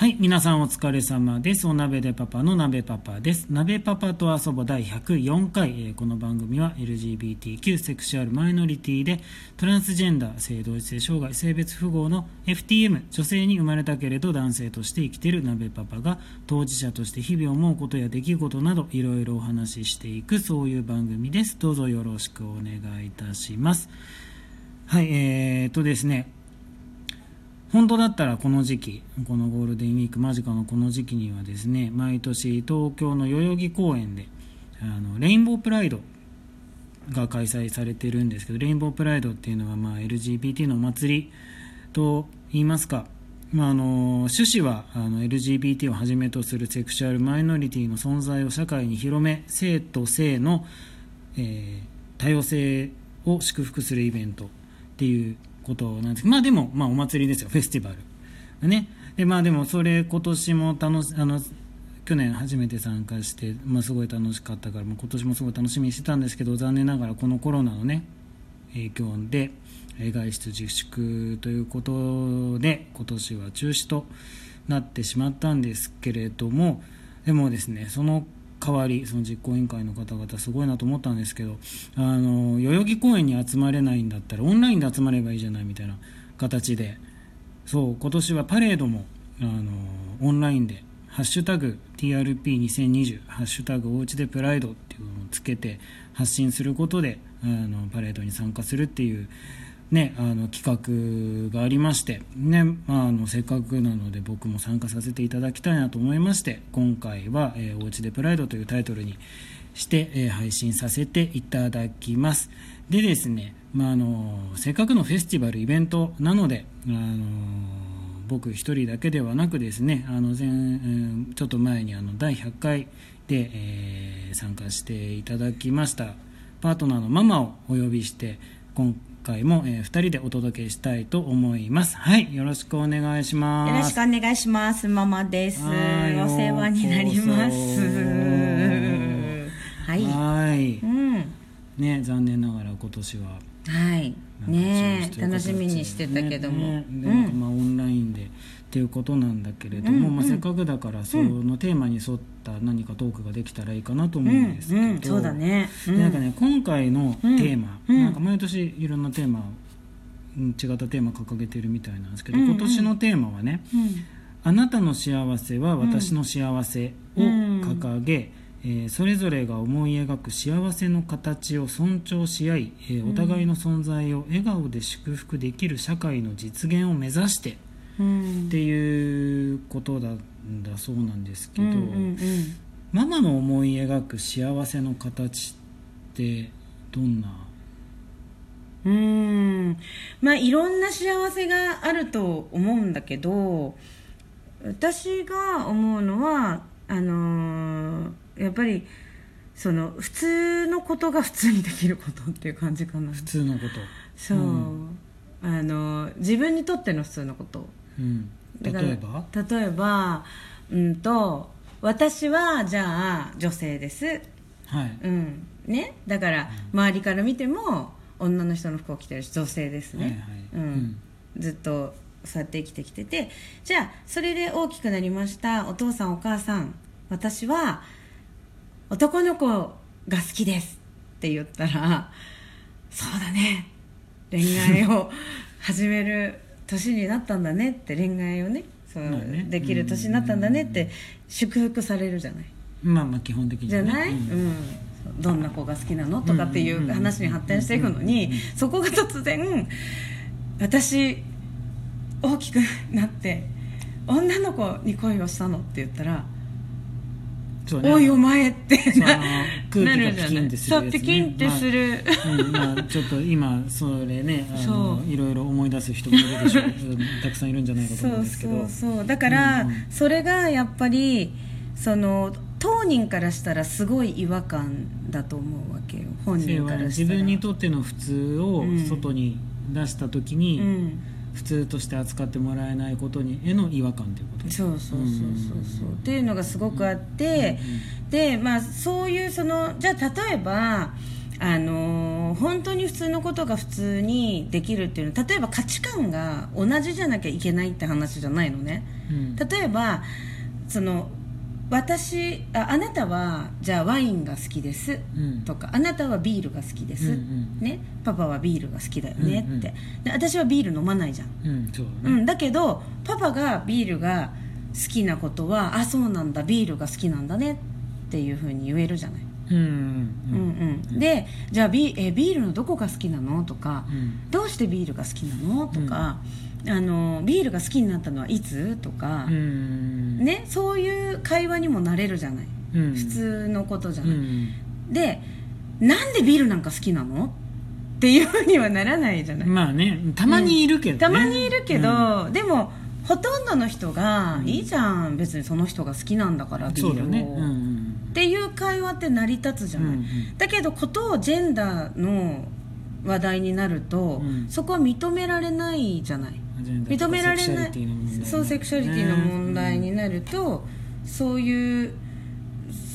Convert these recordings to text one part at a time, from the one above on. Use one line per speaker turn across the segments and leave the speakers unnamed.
はい、皆さんお疲れ様です。お鍋でパパの鍋パパです。鍋パパと遊ぼ第104回、えーこの番組は LGBTQ セクシュアルマイノリティでトランスジェンダー、性同一性障害、性別不合の FTM、女性に生まれたけれど男性として生きている鍋パパが当事者として日々思うことや出来事などいろいろお話ししていくそういう番組です。どうぞよろしくお願いいたします。はい、えー、っとですね、本当だったらこの時期このゴールデンウィーク間近のこの時期にはですね毎年東京の代々木公園であのレインボープライドが開催されてるんですけどレインボープライドっていうのは、まあ、LGBT のお祭りと言いますか、まあ、あの趣旨はあの LGBT をはじめとするセクシュアルマイノリティの存在を社会に広め性と性の、えー多様性を祝福するイベントっていうことなんです。まあでも、まあ、お祭りですよ。フェスティバル。ね。でまあでもそれ今年も楽しあの去年初めて参加して、まあ、すごい楽しかったから、まあ、今年もすごい楽しみにしてたんですけど残念ながらこのコロナのね影響で外出自粛ということで今年は中止となってしまったんですけれどもでもですねその代わりその実行委員会の方々すごいなと思ったんですけどあの代々木公園に集まれないんだったらオンラインで集まればいいじゃないみたいな形でそう今年はパレードもあのオンラインで「ハッシュタグ #TRP2020」「ハッシュタグおうちでプライド」っていうのをつけて発信することであのパレードに参加するっていう、ね、あの企画がありまして、ねまあ、あのせっかくなので僕も参加させていただきたいなと思いまして今回は、えーおうちでプライド」というタイトルにして、えー配信させていただきます。でですね、まあ、あのせっかくのフェスティバルイベントなのであの僕一人だけではなくですねあの前、うんちょっと前にあの第100回で、えー参加していただきましたパートナーのママをお呼びして今回も、え2人でお届けしたいと思いますはいよろしくお願いします
よろしくお願いします。ママです。お
はい
世話になります。はい。
はい
うん。
ね残念ながら今年は
はい。ね楽しみにしてたけども。
ねね
う
ん。まあオンでっていうことなんだけれども、
うんうん。
まあ、せっかくだからそのテーマに沿った何かトークができたらいいかなと思
う
うんですけど、
んうん、そうだね。
なんかね今回のテーマ、
うん。
なんか毎年いろんなテーマうん違ったテーマ掲げてるみたいなんですけど、
うんうん。
今年のテーマはね
うん。
「あなたの幸せは私の幸せ」を掲げ、えーそれぞれが思い描く幸せの形を尊重し合い、えーお互いの存在を笑顔で祝福できる社会の実現を目指して
うん
っていうことだんだそうなんですけど、ママの思い描く幸せの形ってどんな？
うん。うん。まあ、いろんな幸せがあると思うんだけど、私が思うのは、あのーやっぱり、その、普通のことが普通にできることっていう感じかな。
普通のこと、
そう、
うん
あの自分にとっての普通のこと
うん、例えば？
例えばうんと私はじゃあ女性です。
はい、
うん。ね？だから周りから見ても女の人の服を着てるし女性ですね、
はいはい。
うん。ずっとそうやって生きてきてて。じゃあそれで大きくなりましたお父さんお母さん。私は男の子が好きですって言ったらそうだね。恋愛を始める年になったんだねって恋愛をねそう
まあね。
できる年になったんだねって祝福されるじゃない？
まあまあ基本的に、ね、
じゃない、
う
うん。んどんな子が好きなのとかっていう話に発展していくのにそこが突然私大きくなって女の子に恋をしたのって言ったら
ね。
おいお前って
空
な
気がピキンってするね、
そうピキンってする、
うんまあ、ちょっと今それね あのいろいろ思い出す人もいるでしょううんたくさんいるんじゃないかと思うんですけど。
そうそうそうだから、
うんうん
それがやっぱりその当人からしたらすごい違和感だと思うわけよ。本人からしたら。
自分にとっての普通を
うん
外に出した時に、
うん
普通として扱ってもらえないことにへの違和感ということ
そうそうそうそうそう。
うん。
っていうのがすごくあって、でまあそういうそのじゃあ例えばあのー本当に普通のことが普通にできるっていうの例えば価値観が同じじゃなきゃいけないって話じゃないのね。
うん。
例えばその私ああなたはじゃあワインが好きです
うん。
とかあなたはビールが好きです、
うんうん
ね、パパはビールが好きだよねって、
うんうん。
で私はビール飲まないじゃん、
うんそうだね。
うん、だけどパパがビールが好きなことはあそうなんだビールが好きなんだねっていうふうに言えるじゃない、
うんうん
うん。うん、でじゃあビえビールのどこが好きなの？とか、
うん。
どうしてビールが好きなの？とか、あのビールが好きになったのはいつ？とか
う、ん。
ね、そういう会話にもなれるじゃない、
うん。
普通のことじゃ
う
ない、
ん。
でなんでビールなんか好きなの？っていうふうにはならないじゃない、
まあねたまにいるけどね。
たまにいるけど、
うん。
でもほとんどの人が、
うん。
いいじゃん。別にその人が好きなんだからビールを、
ねうんうん
っていう会話って成り立つじゃない、
うんうん。
だけどことをジェンダーの話題になると、
うん。
そこは認められないじゃない。認められないそうセクシャリティの問題になると、そういう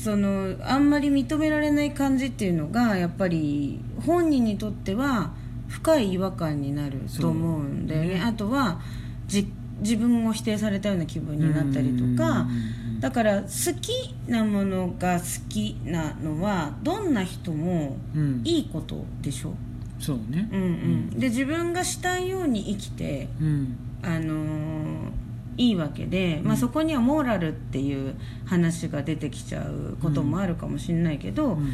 そのあんまり認められない感じっていうのがやっぱり本人にとっては深い違和感になると思うんだよね。
ね。
あとはじ自分を否定されたような気分になったりとかだから好きなものが好きなのはどんな人も
うん。
いいことでしょ、
そうね。
うんうん、で自分がしたいように生きて
うん。
あのーいいわけで、まあ、そこにはモーラルっていう話が出てきちゃうこともあるかもしれないけど、
うん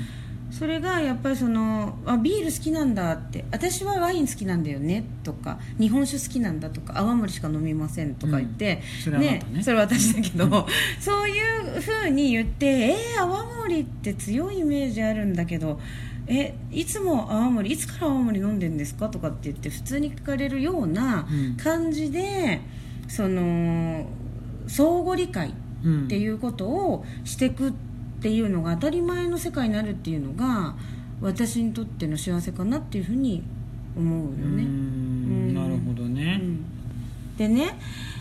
それがやっぱりそのあビール好きなんだって。私はワイン好きなんだよね。とか日本酒好きなんだとか泡盛しか飲みませんとか言って、
うん。それはあなたね。
それは私だけど そういうふうに言ってえー、泡盛って強いイメージあるんだけどえいつも泡盛いつから泡盛飲んでんですかとかって言って普通に聞かれるような
うん。
感じで、その相互理解
うん
っていうことをしていくっていうのが当たり前の世界になるっていうのが私にとっての幸せかなっていうふうに思うよね。
んなるほどね。
うん。でね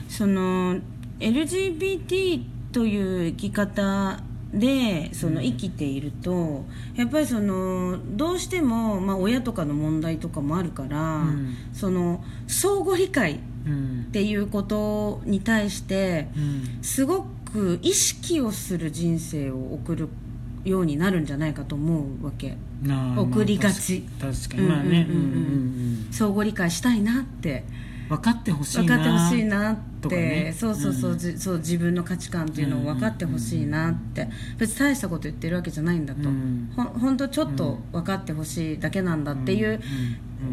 その LGBT という生き方でその生きていると、やっぱりそのどうしても、まあ、親とかの問題とかもあるから、
うん。
その相互理解っ
うん。
ていうことに対して
うん。
すごく意識をする人生を送るようになるんじゃないかと思うわけ。送りがち。
まあ確かに。まあね。
相互理解したいなって。
分かってほしいな
分かってほしいなって、
ね。
そうそうそう,
うん
じ、そう自分の価値観っていうのを分かってほしいなって、別に大したこと言ってるわけじゃないんだと、
うん。
ほほんとちょっと分かってほしいだけなんだっていう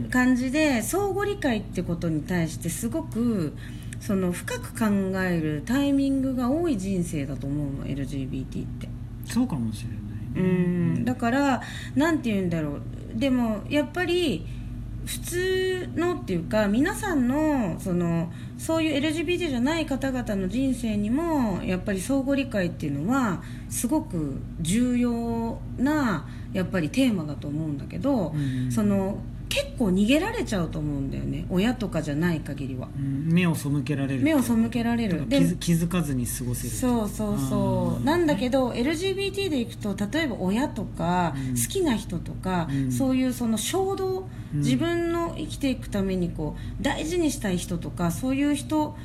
感じで相互理解ってことに対してすごくその深く考えるタイミングが多い人生だと思うの LGBT って。
そうかもしれ
う
ないね。
ん。だからなんて言うんだろう。でもやっぱり普通のっていうか皆さんのそのそういう LGBT じゃない方々の人生にもやっぱり相互理解っていうのはすごく重要なやっぱりテーマだと思うんだけど、
うん。
その結構逃げられちゃうと思うんだよね。親とかじゃない限りは。
うん。目を背けられる
目を背けられる。
気づ気づかずに過ごせる
そうそうそう。なんだけど LGBT でいくと例えば親とか、
うん。
好きな人とか、
うん。
そういうその衝動、
うん。
自分の生きていくためにこう大事にしたい人とかそういう人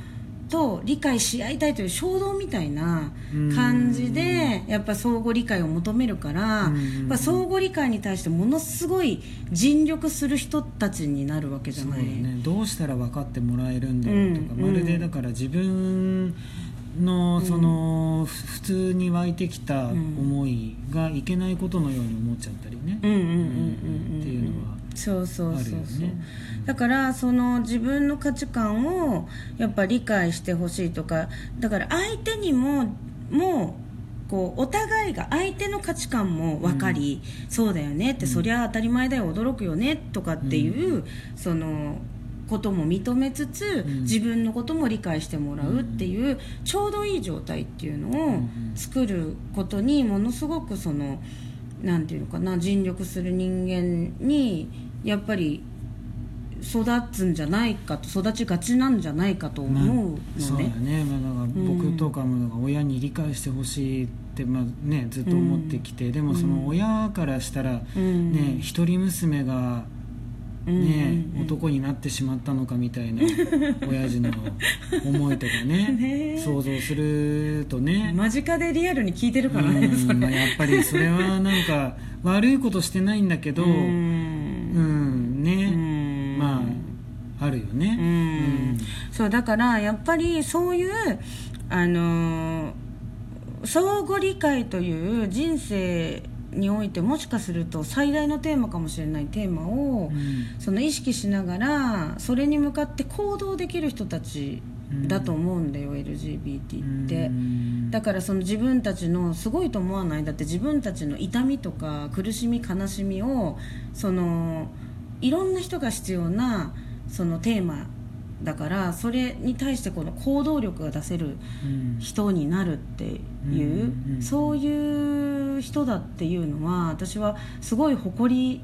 と理解し合いたいという衝動みたいな感じでやっぱ相互理解を求めるから、
うん。
やっぱ相互理解に対してものすごい尽力する人たちになるわけじゃない。
ね。どうしたら分かってもらえるんだろうとか、
うん。
まるでだから自分のその、ふ普通に湧いてきた思いがいけないことのように思っちゃったりね、
うん。うん。うん。うん。うん。
っていうのは
そうそう
あ
そうそう、
ね。
だからその自分の価値観をやっぱ理解してほしいとかだから相手にももうこうお互いが相手の価値観も分かり、そうだよねって、そりゃ当たり前だよ驚くよねとかっていう、そのことも認めつつ、
ん。
自分のことも理解してもらうっていう、ちょうどいい状態っていうのを
ん。
作ることにものすごくそのなんていうのかな尽力する人間にやっぱり育つんじゃないかと育ちがちなんじゃないかと思うのね、
まあ、そうだね、まあ、だから僕とかもだから親に理解してほしいって、まあね、ずっと思ってきて、でもその親からしたら、
うん。
ね一人娘が、ね
うんうんうん。
男になってしまったのかみたいな 親父の思いとかね
ね。
想像するとね、
間近でリアルに聞いてるからね
うん
それ。
まあ、やっぱりそれはなんか 悪いことしてないんだけど、
う
うんね、
ん。
まああるよね。
うん。そうだからやっぱりそういうあのー相互理解という人生においてもしかすると最大のテーマかもしれないテーマを、
うん。
その意識しながらそれに向かって行動できる人たちだと思うんだよ、LGBT って。
うん。
だからその自分たちのすごいと思わないだって自分たちの痛みとか苦しみ悲しみをそのいろんな人が必要なそのテーマだからそれに対してこの行動力が出せる
うん。
人になるっていう、そういう人だっていうのは私はすごい誇り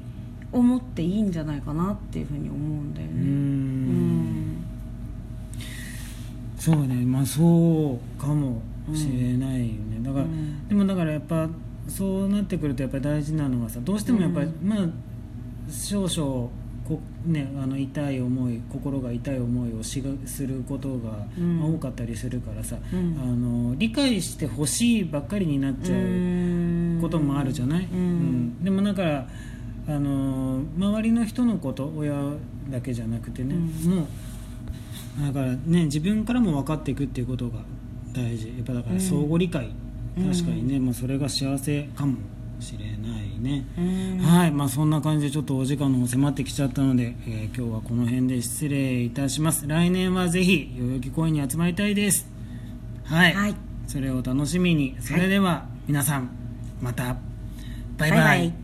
を持っていいんじゃないかなっていうふうに思うんだよ
う
ね。うん。ん。
そうね。まあそうかもしれないよね、だから、
うん。
でもだからやっぱそうなってくるとやっぱり大事なのはさどうしてもやっぱり、
うん。
まあ少々こね、あの痛い思い心が痛い思いをしがすることが、多かったりするからさ、
うん。
あの理解してほしいばっかりになっちゃうこともあるじゃない、
うん。
うん。でもだからあの周りの人のこと親だけじゃなくてね、
うん。
もうだからね自分からも分かっていくっていうことが大事。やっぱだから相互理解、
うん。
確かにね、まあ、それが幸せかもしれないね、
うん。
はい。まあそんな感じでちょっとお時間の方迫ってきちゃったので、えー今日はこの辺で失礼いたします。来年はぜひ代々木公園に集まりたいです。はい、
はい。
それを楽しみに。それでは皆さんまた。バイバイ。
バイバイ